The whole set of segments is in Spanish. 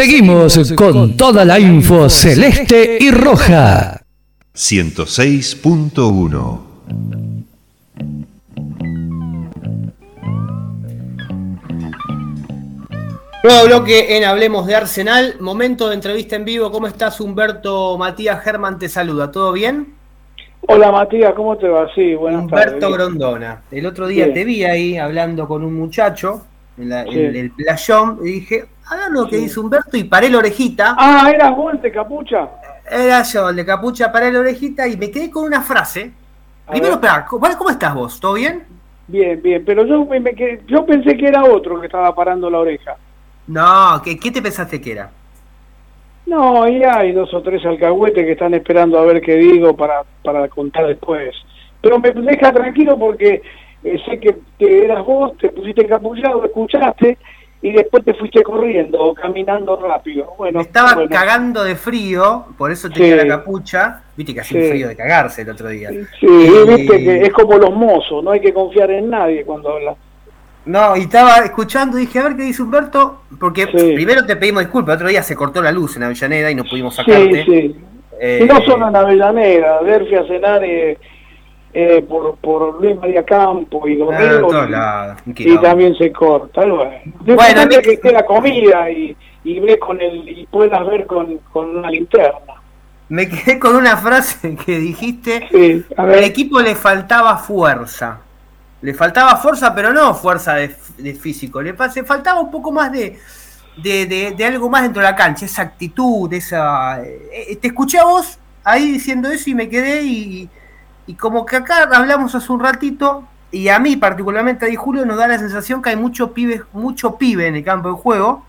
Seguimos con toda la info celeste y roja. 106.1 Nuevo bloque en Hablemos de Arsenal. Momento de entrevista en vivo. ¿Cómo estás, Humberto? Matías Germán te saluda. ¿Todo bien? Hola Matías, ¿cómo te va? Sí, buenas Humberto Grondona. El otro día te vi ahí hablando con un muchacho en, el playón y dije, hagan lo que dice Humberto y paré la orejita. Ah, eras vos el de capucha. Era yo, el de capucha, paré la orejita y me quedé con una frase. Primero, espera, ¿cómo estás vos? ¿Todo bien? Bien, bien, pero yo, me, yo pensé que era otro que estaba parando la oreja. No, ¿qué, qué te pensaste que era? No, y hay dos o tres alcahuetes que están esperando a ver qué digo para, para contar después. Pero me deja tranquilo porque eh, sé que, eras vos, te pusiste encapullado, escuchaste y después te fuiste corriendo o caminando rápido. Bueno, estaba cagando de frío, por eso tenía la capucha. Viste que hacía frío de cagarse el otro día. Sí, viste que es como los mozos, no hay que confiar en nadie cuando hablas. No, y estaba escuchando y dije, a ver qué dice Humberto, porque primero te pedimos disculpas, el otro día se cortó la luz en Avellaneda y no pudimos sacarte. Sí, sí. Eh, no solo en Avellaneda, Derfi a cenar eh, por, por Luis María Campo y Domingo, ah, y, también se corta. Bueno, bueno que esté la comida y, y, ve con el, y puedas ver con, con una linterna. Me quedé con una frase que dijiste, sí, el equipo le faltaba fuerza. Le faltaba fuerza, pero no fuerza de, físico. Le faltaba un poco más de, de, algo más dentro de la cancha, esa actitud, esa. Eh, te escuché a vos ahí diciendo eso y me quedé y, y como que acá hablamos hace un ratito y a mí particularmente a Di Julio nos da la sensación que hay mucho pibe, mucho pibe en el campo de juego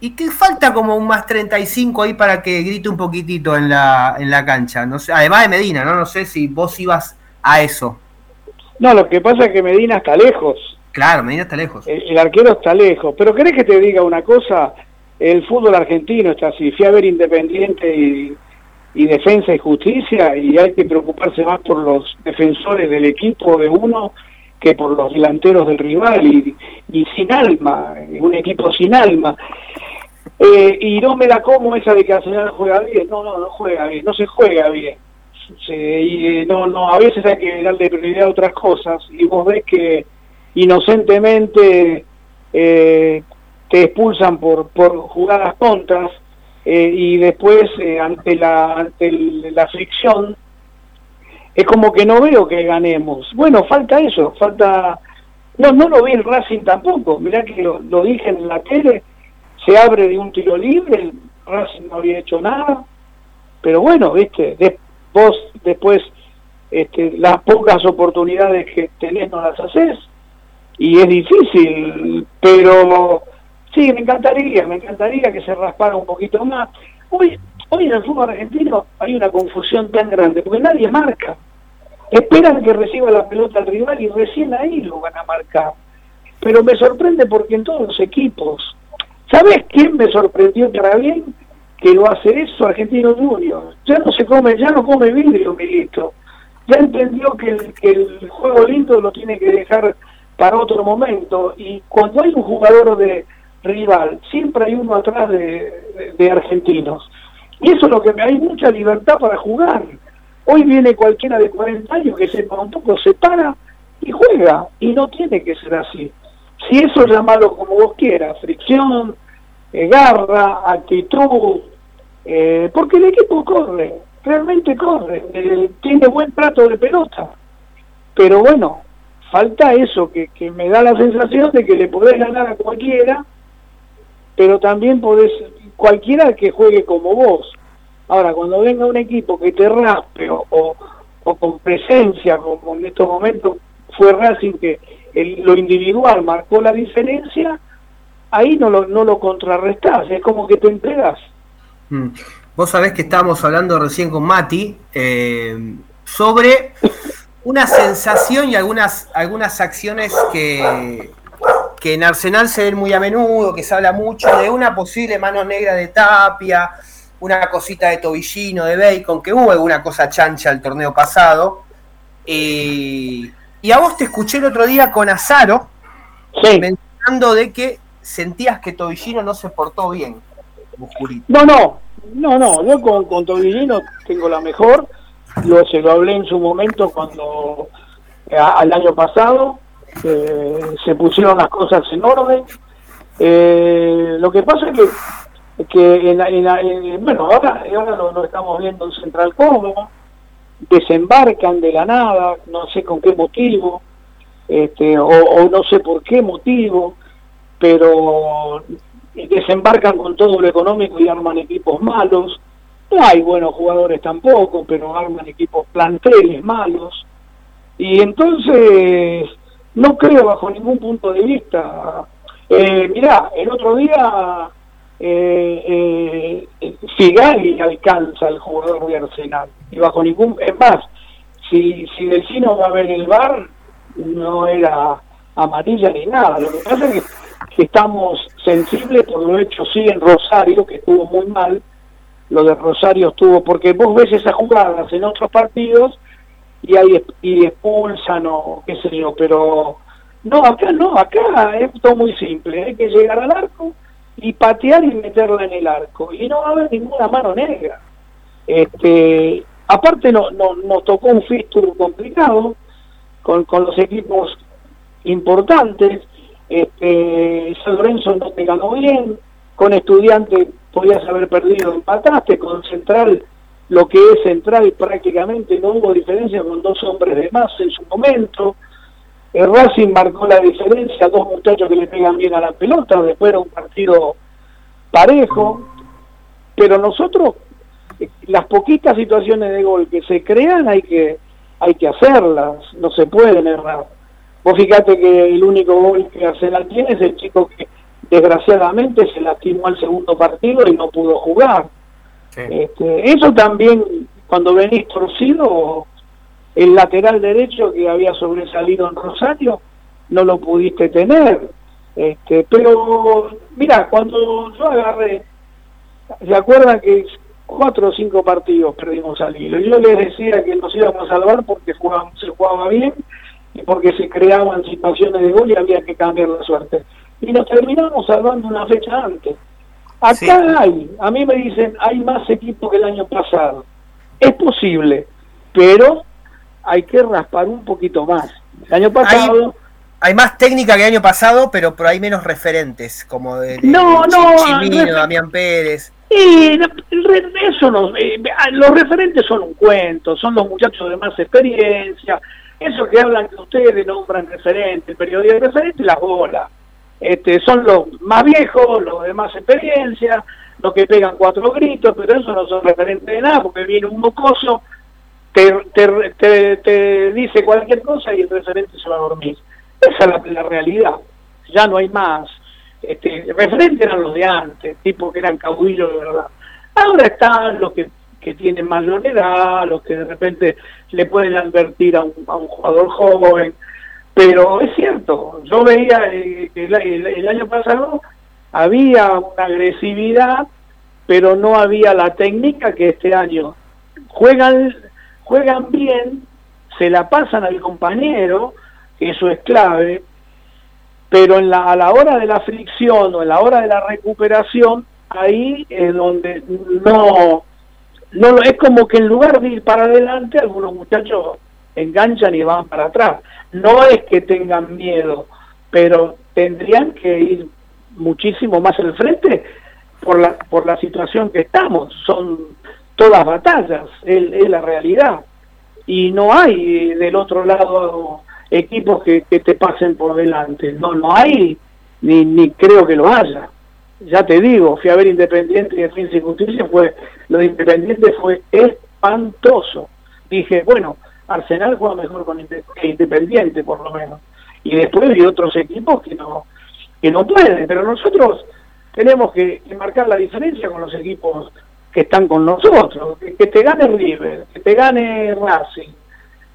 y que falta como un más 35 ahí para que grite un poquitito en la, en la cancha. No sé, además de Medina, ¿no? No sé si vos ibas a eso. No, lo que pasa es que Medina está lejos. Claro, Medina está lejos. El, arquero está lejos. Pero ¿querés que te diga una cosa? El fútbol argentino está así. Fui a ver Independiente y, Defensa y Justicia y hay que preocuparse más por los defensores del equipo de uno que por los delanteros del rival y, sin alma, un equipo sin alma. Eh, y no me da como esa de que Arsenal juega bien. No, no, no juega bien, no se juega bien y eh, no, no, a veces hay que darle prioridad a otras cosas y vos ves que inocentemente eh, te expulsan por, por jugadas contras eh, y después ante la ante la fricción es como que no veo que ganemos. Bueno, falta eso, falta no no lo vi el Racing tampoco. Mirá que lo, lo dije en la tele, se abre de un tiro libre, el Racing no había hecho nada, pero bueno, viste, vos después este, las pocas oportunidades que tenés no las haces y es difícil, pero sí, me encantaría, me encantaría que se raspara un poquito más. Hoy, hoy en el fútbol argentino hay una confusión tan grande, porque nadie marca. Esperan que reciba la pelota el rival y recién ahí lo van a marcar. Pero me sorprende porque en todos los equipos, ¿sabes quién me sorprendió para bien? que lo hace eso Argentino Junior. Ya no se come, ya no come vidrio, Milito. Ya entendió que el, que el juego lindo lo tiene que dejar para otro momento. Y cuando hay un jugador de rival, siempre hay uno atrás de, argentinos. Y eso es lo que me hay mucha libertad para jugar. Hoy viene cualquiera de 40 años que sepa un poco, se para y juega. Y no tiene que ser así. Si eso llamarlo como vos quieras, fricción, eh, garra, actitud, eh, porque el equipo corre, realmente corre, eh, tiene buen trato de pelota, pero bueno, falta eso, que, que me da la sensación de que le podés ganar a cualquiera, pero también podés, cualquiera que juegue como vos. Ahora, cuando venga un equipo que te raspe o, o, con presencia, como en estos momentos fue Racing, que lo individual marcó la diferencia, ahí no lo, no lo contrarrestás, es como que te entregas. Mm. Vos sabés que estábamos hablando recién con Mati eh, sobre una sensación y algunas, algunas acciones que, que en Arsenal se ven muy a menudo, que se habla mucho de una posible mano negra de Tapia, una cosita de Tobillino, de Bacon, que hubo alguna cosa chancha el torneo pasado. y a vos te escuché el otro día con Azaro, mencionando de que sentías que Tobillino no se portó bien. No, no, no, no, yo con, con Tobillino tengo la mejor, lo, se lo hablé en su momento cuando al año pasado eh, se pusieron las cosas en orden. Eh, lo que pasa es que, que en, bueno, ahora, ahora lo, estamos viendo en Central Córdoba, desembarcan de la nada, no sé con qué motivo, este, o, no sé por qué motivo, pero desembarcan con todo lo económico y arman equipos malos. No hay buenos jugadores tampoco, pero arman equipos planteles malos. Y entonces, no creo bajo ningún punto de vista. Eh, mirá, el otro día eh, eh, Figali alcanza al jugador de Arsenal. Y bajo ningún. Es más, si, si Delfino va a ver el bar, no era amarilla ni nada. Lo que pasa es que, estamos sensibles por lo hecho sí en Rosario, que estuvo muy mal. Lo de Rosario estuvo, porque vos ves esas jugadas en otros partidos y hay y expulsan o qué sé yo, pero no, acá no, acá es todo muy simple, hay que llegar al arco y patear y meterla en el arco y no va a haber ninguna mano negra. Este, aparte no, no nos tocó un fixture complicado con, con los equipos importantes, este, San Lorenzo no te ganó bien, con estudiante podías haber perdido, empataste, con Central lo que es central prácticamente no hubo diferencia con dos hombres de más en su momento. El Racing marcó la diferencia, dos muchachos que le pegan bien a la pelota, después era un partido parejo, pero nosotros eh, las poquitas situaciones de gol que se crean hay que hay que hacerlas, no se pueden errar. Vos fíjate que el único gol que Arsenal tiene es el chico que desgraciadamente se lastimó al segundo partido y no pudo jugar. Este, eso también, cuando venís torcido, el lateral derecho que había sobresalido en Rosario, no lo pudiste tener. Este, pero, mira, cuando yo agarré, ¿se acuerdan que cuatro o cinco partidos perdimos al hilo? Yo les decía que nos íbamos a salvar porque se jugaba bien y porque se creaban situaciones de gol y había que cambiar la suerte. Y nos terminamos salvando una fecha antes. Acá hay, a mí me dicen, hay más equipos que el año pasado. Es posible, pero hay que raspar un poquito más. El año pasado... Hay, más técnica que el año pasado, pero, pero hay menos referentes, como de, no, no, Damián Pérez. Y eso no, eh, los referentes son un cuento, son los muchachos de más experiencia, eso que hablan que ustedes nombran referente, el periodista de referente y las bolas. Este, son los más viejos, los de más experiencia, los que pegan cuatro gritos, pero eso no son referentes de nada, porque viene un mocoso, te, te, te, dice cualquier cosa y el referente se va a dormir. Esa es la, realidad, ya no hay más. Este, referentes eran los de antes, tipo que eran caudillos de verdad. Ahora están los que, que tienen mayor edad, los que de repente le pueden advertir a un, a un jugador joven, pero es cierto, yo veía eh, que el, año pasado había una agresividad, pero no había la técnica que este año. Juegan, juegan bien, se la pasan al compañero, eso es clave, pero a la hora de la fricción o en la hora de la recuperación, ahí es donde no, no es como que en lugar de ir para adelante, algunos muchachos enganchan y van para atrás. No es que tengan miedo, pero tendrían que ir muchísimo más al frente por la, por la situación que estamos. Son todas batallas, es, la realidad. Y no hay del otro lado equipos que, que, te pasen por delante. No, no hay, ni, ni creo que lo haya. Ya te digo, fui a ver Independiente y Defensa y Justicia, fue, lo de Independiente fue espantoso. Dije, bueno, Arsenal juega mejor con Independiente, por lo menos. Y después hay otros equipos que no, que no pueden, pero nosotros tenemos que, marcar la diferencia con los equipos que están con nosotros. Que, te gane River, que te gane Racing,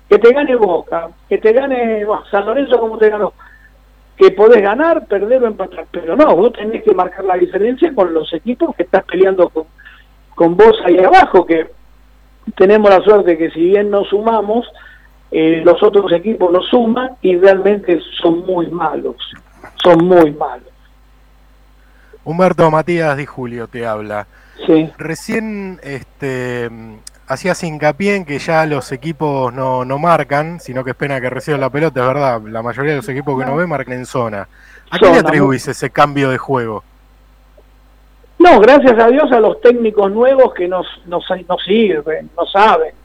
que te gane Boca, que te gane San Lorenzo como te ganó. Que podés ganar, perder o empatar, pero no, vos tenés que marcar la diferencia con los equipos que estás peleando con, con vos ahí abajo, que tenemos la suerte que si bien nos sumamos, eh, los otros equipos nos suman y realmente son muy malos, son muy malos. Humberto Matías Di Julio te habla. Sí. Recién este, hacías hincapié en que ya los equipos no, no marcan, sino que es pena que reciban la pelota, es verdad, la mayoría de los equipos que no ven marcan en zona. ¿A qué le atribuís ese cambio de juego? No, gracias a Dios a los técnicos nuevos que nos, nos, sirven, no saben,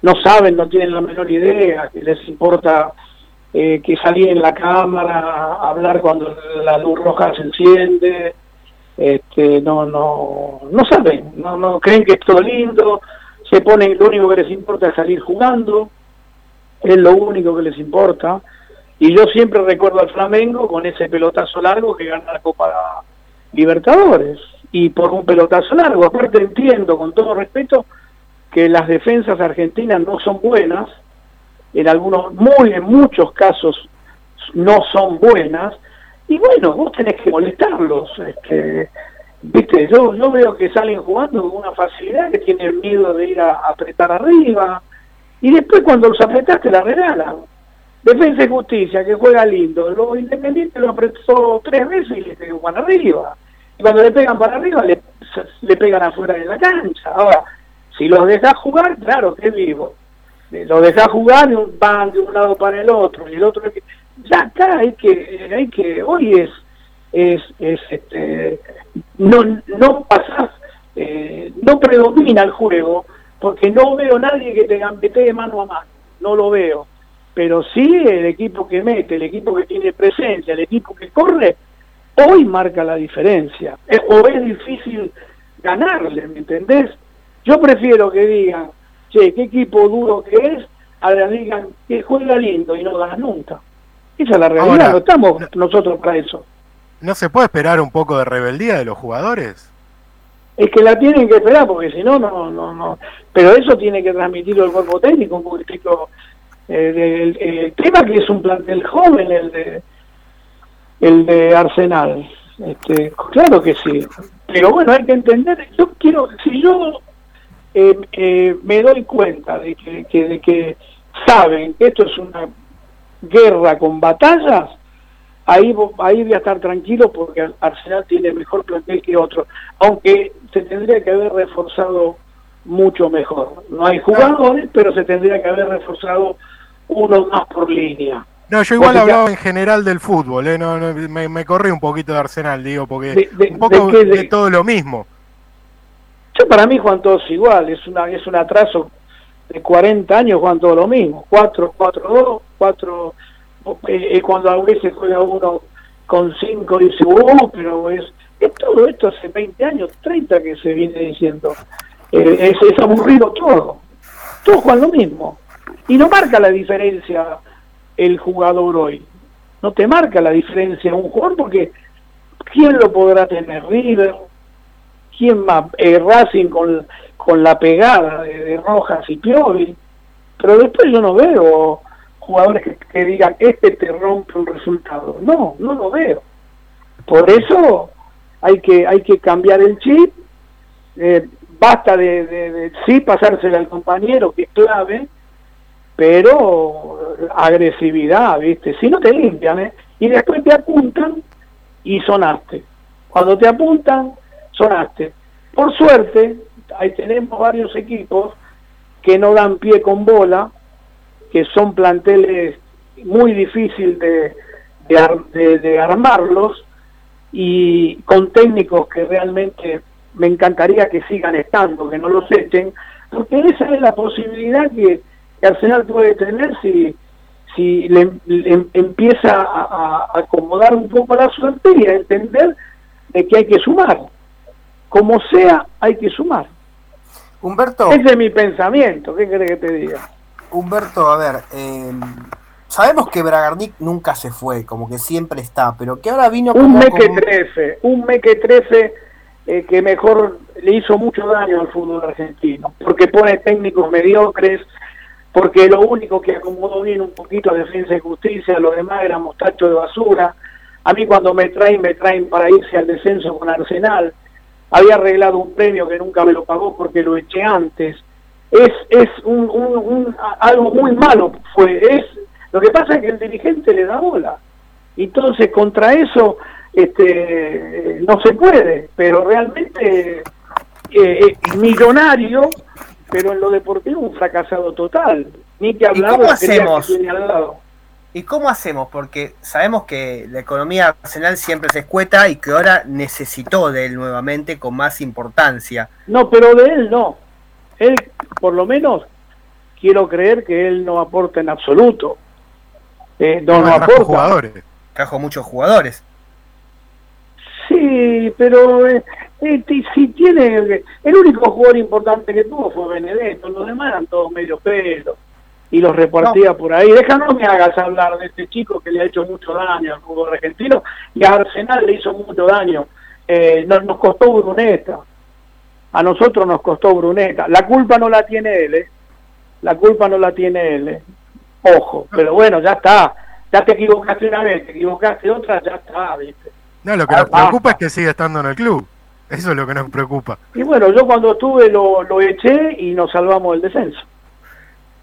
no saben, no tienen la menor idea, que les importa eh, que salir en la cámara, hablar cuando la luz roja se enciende, este, no, no, no saben, no, no creen que es todo lindo, se ponen, lo único que les importa es salir jugando, es lo único que les importa, y yo siempre recuerdo al Flamengo con ese pelotazo largo que gana la Copa Libertadores, y por un pelotazo largo, aparte entiendo con todo respeto que las defensas argentinas no son buenas, en algunos, muy en muchos casos no son buenas, y bueno, vos tenés que molestarlos, este, viste, yo, yo veo que salen jugando con una facilidad que tienen miedo de ir a, apretar arriba, y después cuando los apretaste la regalan. Defensa y Justicia, que juega lindo, lo Independiente lo apretó tres veces y le pegó para arriba. Y cuando le pegan para arriba, le, le pegan afuera de la cancha. Ahora, si los dejas jugar, claro que vivo. Los dejas jugar, van de un lado para el otro, y el otro ya acá hay que, hay que, hoy es, es, es este, no, no pasás, eh, no predomina el juego, porque no veo nadie que te gambetee mano a mano, no lo veo. Pero sí el equipo que mete, el equipo que tiene presencia, el equipo que corre, hoy marca la diferencia. o es difícil ganarle, ¿me entendés? Yo prefiero que digan, che, qué equipo duro que es, a que digan que juega lindo y no gana nunca. Esa es la realidad, no estamos nosotros para eso. ¿No se puede esperar un poco de rebeldía de los jugadores? Es que la tienen que esperar, porque si no, no, no, no. Pero eso tiene que transmitirlo el cuerpo técnico, un poquito. Eh, el, tema que es un plantel joven, el de, el de Arsenal. Este, claro que sí. Pero bueno, hay que entender, yo quiero, si yo eh, eh, me doy cuenta de que, de que saben que esto es una guerra con batallas, ahí, ahí voy a estar tranquilo porque Arsenal tiene mejor plantel que otro, aunque se tendría que haber reforzado mucho mejor. No hay jugadores, pero se tendría que haber reforzado uno más por línea. No, yo igual hablaba en general del fútbol, ¿eh? no, me, corrí un poquito de Arsenal, digo, porque un poco de, todo lo mismo. Yo para mí Juan todos igual, es una es un atraso de 40 años Juan todo lo mismo, 4 4 2, 4 eh, cuando a veces juega uno con 5 dice, "Uh, pero es, es todo esto hace 20 años, 30 que se viene diciendo." Eh, es, es aburrido todo. Todos juegan lo mismo. Y no marca la diferencia el jugador hoy. No te marca la diferencia un jugador porque ¿quién lo podrá tener? River, ¿quién más? Eh, Racing con, con la pegada de, Rojas y Piovi. Pero después yo no veo jugadores que, digan, este te rompe un resultado. No, no lo veo. Por eso hay que, hay que cambiar el chip. Eh, basta de, de, de, sí pasársela al compañero, que es clave, pero agresividad, ¿viste? Si no te limpian, ¿eh? Y después te apuntan y sonaste. Cuando te apuntan, sonaste. Por suerte, ahí tenemos varios equipos que no dan pie con bola, que son planteles muy difícil de, de, de armarlos y con técnicos que realmente me encantaría que sigan estando, que no los echen, porque esa es la posibilidad que Arsenal puede tener si, si le, empieza a, acomodar un poco la suerte y a entender de que hay que sumar. Como sea, hay que sumar. Humberto. Ese es mi pensamiento, ¿qué crees que te diga? Humberto, a ver, em, sabemos que Bragarnik nunca se fue, como que siempre está, pero que ahora vino Un Meque 13, un Meque 13 eh, que mejor le hizo mucho daño al fútbol argentino, porque pone técnicos mediocres, porque lo único que acomodó bien un poquito a Defensa y Justicia, lo demás era mostacho de basura. A mí cuando me traen, me traen para irse al descenso con Arsenal. Había arreglado un premio que nunca me lo pagó porque lo eché antes. Es, es un, algo muy malo. Fue, es, lo que pasa es que el dirigente le da bola. Entonces, contra eso, este, no se puede, pero realmente eh, millonario, pero en lo deportivo un fracasado total. Ni que hablar de hacemos? Que al lado. ¿Y cómo hacemos? Porque sabemos que la economía nacional siempre se escueta y que ahora necesitó de él nuevamente con más importancia. No, pero de él no. Él, por lo menos, quiero creer que él no aporta en absoluto. Eh, no, no, aporta. Jugadores. Trajo muchos jugadores. Sí, pero eh, eh, si tiene. El único jugador importante que tuvo fue Benedetto, los demás eran todos medio pelos y los repartía por ahí. Déjame no me hagas hablar de este chico que le ha hecho mucho daño al fútbol argentino y a Arsenal le hizo mucho daño. Eh, nos, nos costó Bruneta. A nosotros nos costó Bruneta. La culpa no la tiene él, ¿eh? La culpa no la tiene él, ¿eh? Ojo, pero bueno, ya está. Ya te equivocaste una vez, te equivocaste otra, ya está, ¿viste? No, lo que nos preocupa es que siga estando en el club. Eso es lo que nos preocupa. Y bueno, yo cuando estuve lo, lo eché y nos salvamos del descenso.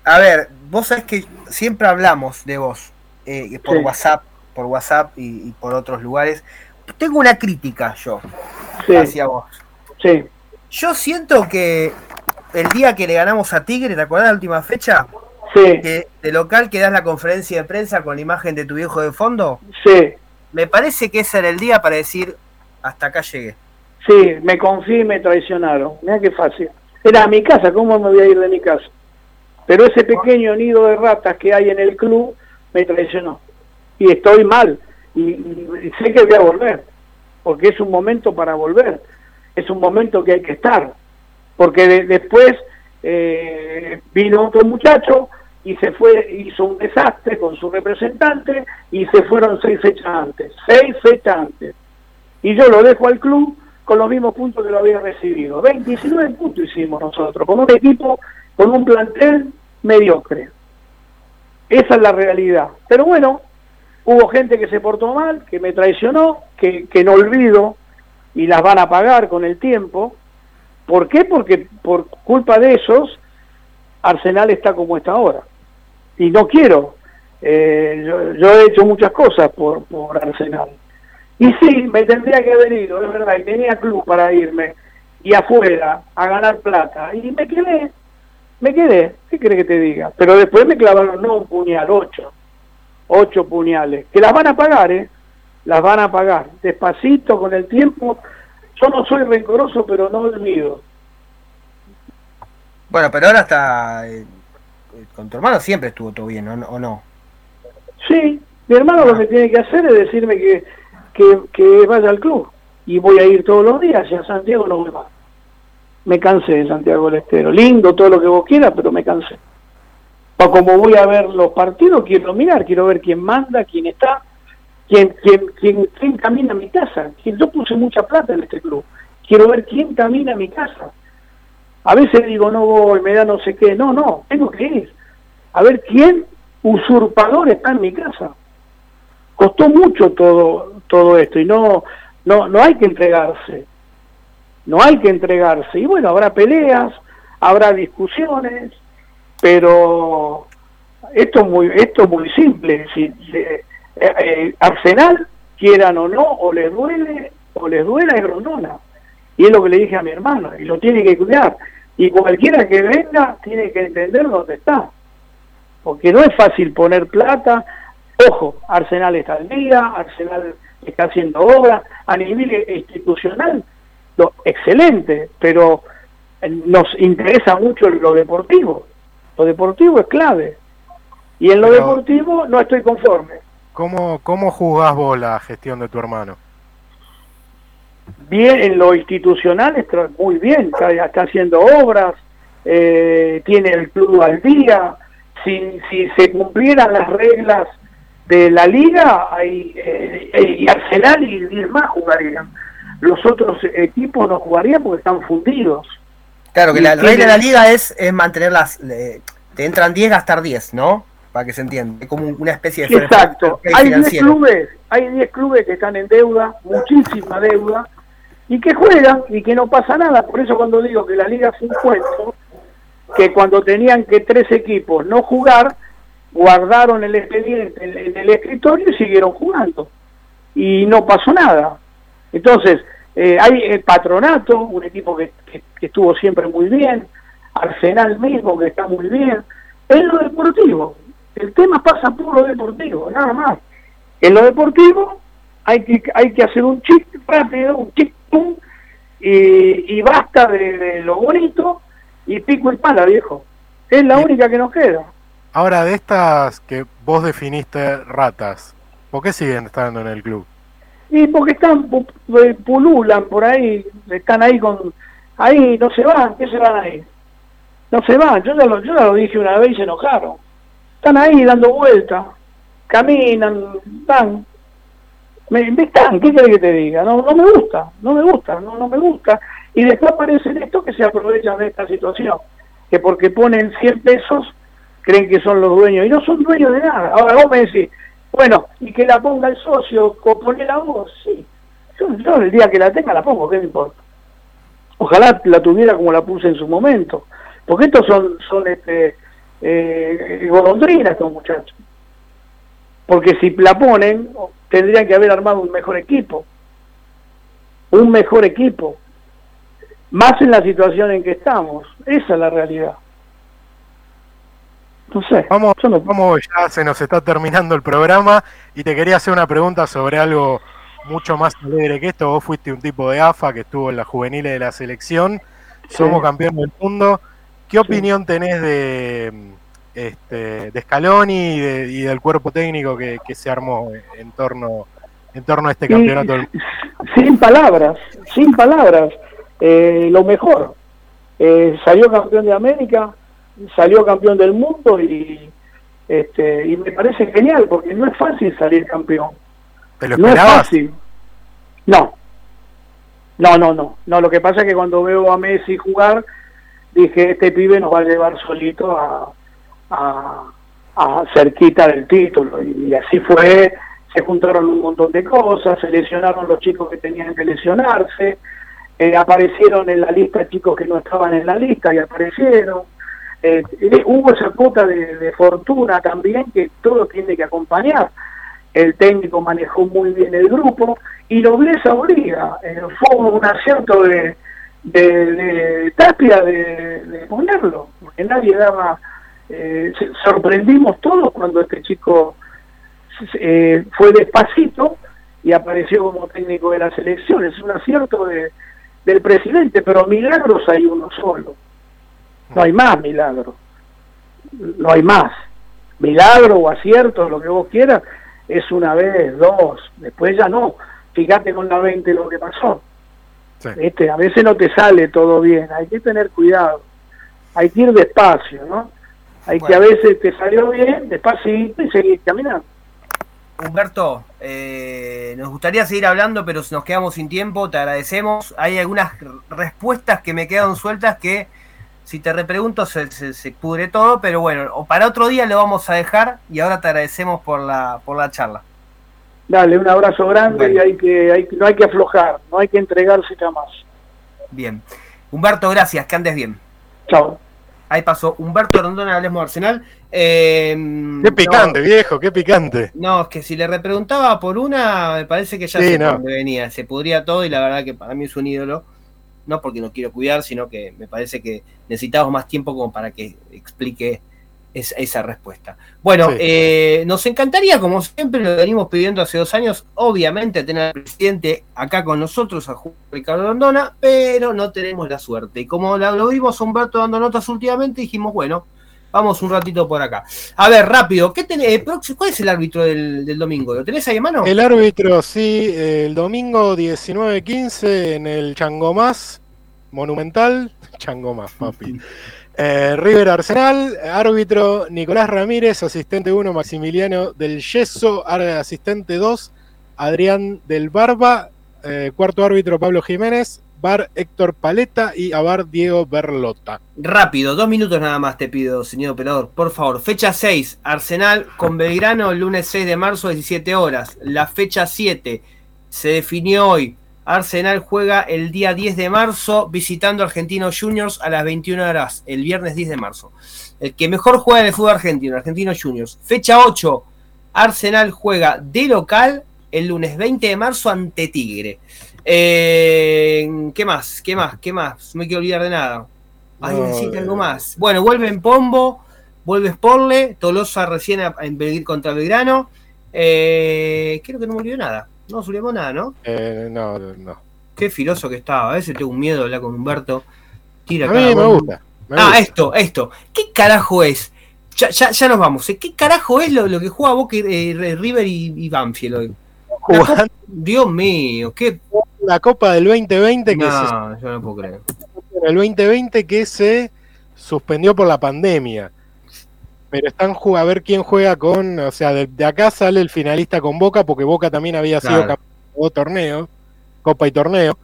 A ver, vos sabés que siempre hablamos de vos eh, por WhatsApp, por WhatsApp y, por otros lugares. Tengo una crítica yo hacia vos. Sí. Yo siento que el día que le ganamos a Tigre, ¿te acuerdas de la última fecha? Sí. Que de local que das la conferencia de prensa con la imagen de tu viejo de fondo. Sí. Me parece que ese era el día para decir, hasta acá llegué. Sí, me confié y me traicionaron. Mira qué fácil. Era mi casa, ¿cómo me voy a ir de mi casa? Pero ese pequeño nido de ratas que hay en el club me traicionó. Y estoy mal. Y, sé que voy a volver. Porque es un momento para volver. Es un momento que hay que estar. Porque después eh, vino otro muchacho y se fue, hizo un desastre con su representante y se fueron seis fechas antes. Seis fechas antes. Y yo lo dejo al club con los mismos puntos que lo había recibido. 29 puntos hicimos nosotros, con un equipo, con un plantel mediocre. Esa es la realidad. Pero bueno, hubo gente que se portó mal, que me traicionó, que, que no olvido y las van a pagar con el tiempo. ¿Por qué? Porque por culpa de esos, Arsenal está como está ahora. Y no quiero. Eh, yo, he hecho muchas cosas por, por Arsenal. Y sí, me tendría que haber ido, es verdad, y tenía club para irme y afuera a ganar plata. Y me quedé me quedé, ¿qué crees que te diga? Pero después me clavaron, no un puñal, ocho, ocho puñales, que las van a pagar, ¿eh? Las van a pagar, despacito, con el tiempo. Yo no soy rencoroso, pero no olvido. Bueno, pero ahora está, eh, con tu hermano siempre estuvo todo bien, ¿o no? Sí, mi hermano lo que tiene que hacer es decirme que, que, que vaya al club. Y voy a ir todos los días y a Santiago no voy más me cansé de Santiago del Estero. Lindo todo lo que vos quieras, pero me cansé. O como voy a ver los partidos, quiero mirar, quiero ver quién manda, quién está, quién, quién, quién, quién camina a mi casa. Yo puse mucha plata en este club. Quiero ver quién camina a mi casa. A veces digo, no voy, me da no sé qué. No, no, tengo que ir. A ver quién usurpador está en mi casa. Costó mucho todo, todo esto y no, no, no hay que entregarse no hay que entregarse. Y bueno, habrá peleas, habrá discusiones, pero esto es muy, esto es muy simple. Si, eh, eh, Arsenal, quieran o no, o les duele, o les duela, es Rondona. Y es lo que le dije a mi hermano, y lo tiene que cuidar. Y cualquiera que venga tiene que entender dónde está. Porque no es fácil poner plata. Ojo, Arsenal está al día, Arsenal está haciendo obra. A nivel institucional excelente, pero eh, nos interesa mucho lo deportivo. Lo deportivo es clave. Y en lo deportivo no estoy conforme. ¿Cómo, ¿Cómo juzgás vos la gestión de tu hermano? Bien, en lo institucional está muy bien, está, haciendo obras, eh, tiene el club al día. Si, si se cumplieran las reglas de la liga, hay, eh, y Arsenal y, y más jugarían los otros equipos no jugarían porque están fundidos. Claro, que la regla de la liga es, es mantenerlas, te entran 10, gastar 10, ¿no? Para que se entienda, es como una especie de... Exacto, hay 10 clubes, hay 10 clubes que están en deuda, muchísima deuda, y que juegan y que no pasa nada. Por eso cuando digo que la liga fue un cuento, que cuando tenían que tres equipos no jugar, guardaron el expediente en el escritorio y siguieron jugando. y no pasó nada. Entonces, eh, hay el patronato, un equipo que, estuvo siempre muy bien, Arsenal mismo que está muy bien, en lo deportivo. El tema pasa por lo deportivo, nada más. En lo deportivo hay que, hay que hacer un chip rápido, un chip pum, y, y basta de, lo bonito y pico y pala, viejo. Es la única que nos queda. Ahora, de estas que vos definiste ratas, ¿por qué siguen estando en el club? Y porque están, eh, pululan por ahí, están ahí con, ahí no se van, ¿qué se van ahí? No se van, yo ya lo, yo ya lo dije una vez y se enojaron. Están ahí dando vueltas, caminan, van. Me, están, ¿qué querés que te diga? No, no me gusta, no me gusta, no, no me gusta. Y después aparecen estos que se aprovechan de esta situación, que porque ponen 100 pesos creen que son los dueños, y no son dueños de nada. Ahora vos me decís, bueno, y que la ponga el socio, pone la voz, sí. Yo, el día que la tenga la pongo, ¿qué me importa? Ojalá la tuviera como la puse en su momento. Porque estos son, son este, eh, golondrinas estos muchachos. Porque si la ponen, tendrían que haber armado un mejor equipo. Un mejor equipo. Más en la situación en que estamos. Esa es la realidad. No sé. Vamos, vamos, ya se nos está terminando el programa y te quería hacer una pregunta sobre algo mucho más alegre que esto. Vos fuiste un tipo de AFA que estuvo en la juveniles de la selección. Somos campeones del mundo. ¿Qué opinión tenés de, este, de Scaloni y, del cuerpo técnico que, se armó en torno, en torno a este campeonato? Sin palabras, sin palabras. Eh, lo mejor. Eh, salió campeón de América, salió campeón del mundo y este y me parece genial porque no es fácil salir campeón. no es fácil. No. No, no, no. No, lo que pasa es que cuando veo a Messi jugar, dije, este pibe nos va a llevar solito a, a, cerquita del título. Y, así fue, se juntaron un montón de cosas, se lesionaron los chicos que tenían que lesionarse, eh, aparecieron en la lista chicos que no estaban en la lista y aparecieron. Eh, hubo esa cuota de, fortuna también que todo tiene que acompañar. El técnico manejó muy bien el grupo y nobleza obliga. Fue un acierto de, de, Tapia de, ponerlo, porque nadie daba. Eh, sorprendimos todos cuando este chico eh, fue despacito y apareció como técnico de la selección. Es un acierto de, del presidente, pero milagros hay uno solo. No hay más milagro. No hay más. Milagro o acierto, lo que vos quieras, es una vez, dos. Después ya no. Fíjate con la 20 lo que pasó. Este, a veces no te sale todo bien. Hay que tener cuidado. Hay que ir despacio, ¿no? Hay que a veces te salió bien, despacito y seguir caminando. Humberto, eh, nos gustaría seguir hablando, pero nos quedamos sin tiempo, te agradecemos. Hay algunas respuestas que me quedan sueltas que si te repregunto se, se, pudre todo, pero bueno, o para otro día lo vamos a dejar y ahora te agradecemos por la, por la charla. Dale, un abrazo grande y hay que, hay, no hay que aflojar, no hay que entregarse jamás. Bien. Humberto, gracias, que andes bien. Chao. Ahí pasó Humberto Rondona Hablemos Arsenal. Eh, qué picante, viejo, qué picante. No, es que si le repreguntaba por una, me parece que ya sé dónde venía. Se pudría todo y la verdad que para mí es un ídolo no porque no quiero cuidar, sino que me parece que necesitamos más tiempo como para que explique esa respuesta. Bueno, eh, nos encantaría, como siempre lo venimos pidiendo hace dos años, obviamente tener al presidente acá con nosotros, a Ricardo Rondona, pero no tenemos la suerte. Y como lo vimos a Humberto dando notas últimamente, dijimos, bueno, vamos un ratito por acá. A ver, rápido, ¿qué tenés, eh, ¿cuál es el árbitro del, domingo? ¿Lo tenés ahí en mano? El árbitro, sí, el domingo 19-15 en el Changomás, Monumental, Chango más, papi. Eh, River Arsenal, árbitro Nicolás Ramírez, asistente 1 Maximiliano del Yeso, asistente 2 Adrián del Barba, eh, cuarto árbitro Pablo Jiménez, bar Héctor Paleta y abar Diego Berlota. Rápido, dos minutos nada más te pido, señor operador, por favor. Fecha 6, Arsenal con Belgrano, lunes 6 de marzo, 17 horas. La fecha 7 se definió hoy. Arsenal juega el día 10 de marzo visitando Argentinos Juniors a las 21 horas, el viernes 10 de marzo. El que mejor juega en el fútbol argentino, Argentinos Juniors. Fecha 8, Arsenal juega de local el lunes 20 de marzo ante Tigre. Eh, ¿Qué más? ¿Qué más? ¿Qué más? No me quiero olvidar de nada. Ay, necesito algo más. Bueno, vuelve en Pombo, vuelve Sporle, Tolosa recién a, en contra Belgrano. Eh, creo que no me olvidó nada. No subimos nada, ¿no? Eh, no, no. Qué filoso que estaba. A veces tengo un miedo de hablar con Humberto. Tira a mí me gusta. ah, esto, esto. ¿Qué carajo es? Ya, ya, ya nos vamos. ¿eh? ¿Qué carajo es lo, lo que juega Boca, eh, River y, y Banfield hoy? Dios mío, qué. La Copa del 2020 que no, yo no puedo creer. El 2020 que se suspendió por la pandemia. Pero están a ver quién juega con. O sea, de, acá sale el finalista con Boca, porque Boca también había sido campeón de torneos, Copa y torneo.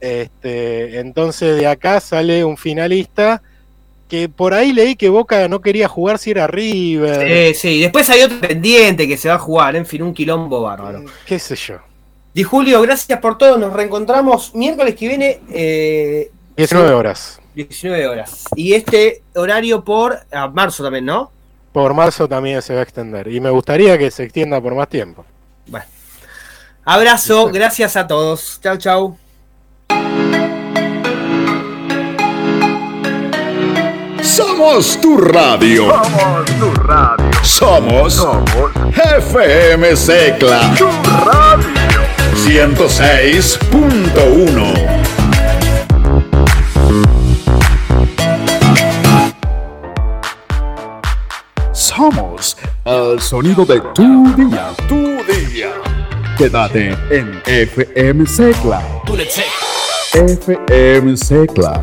Este, entonces de acá sale un finalista que por ahí leí que Boca no quería jugar si era River. Sí, sí, después hay otro pendiente que se va a jugar, en fin, un quilombo bárbaro. Qué sé yo. Di Julio, gracias por todo, nos reencontramos miércoles que viene. 19 eh, horas. 19 horas. Y este horario por marzo también, ¿no? Por marzo también se va a extender. Y me gustaría que se extienda por más tiempo. Bueno. Abrazo, gracias a todos. Chau, chau. Somos tu radio. Somos tu radio. Somos, Somos. FM Secla. Tu radio. 106.1 Somos el sonido de tu día. Tu día. Quédate en FM Secla. FM Secla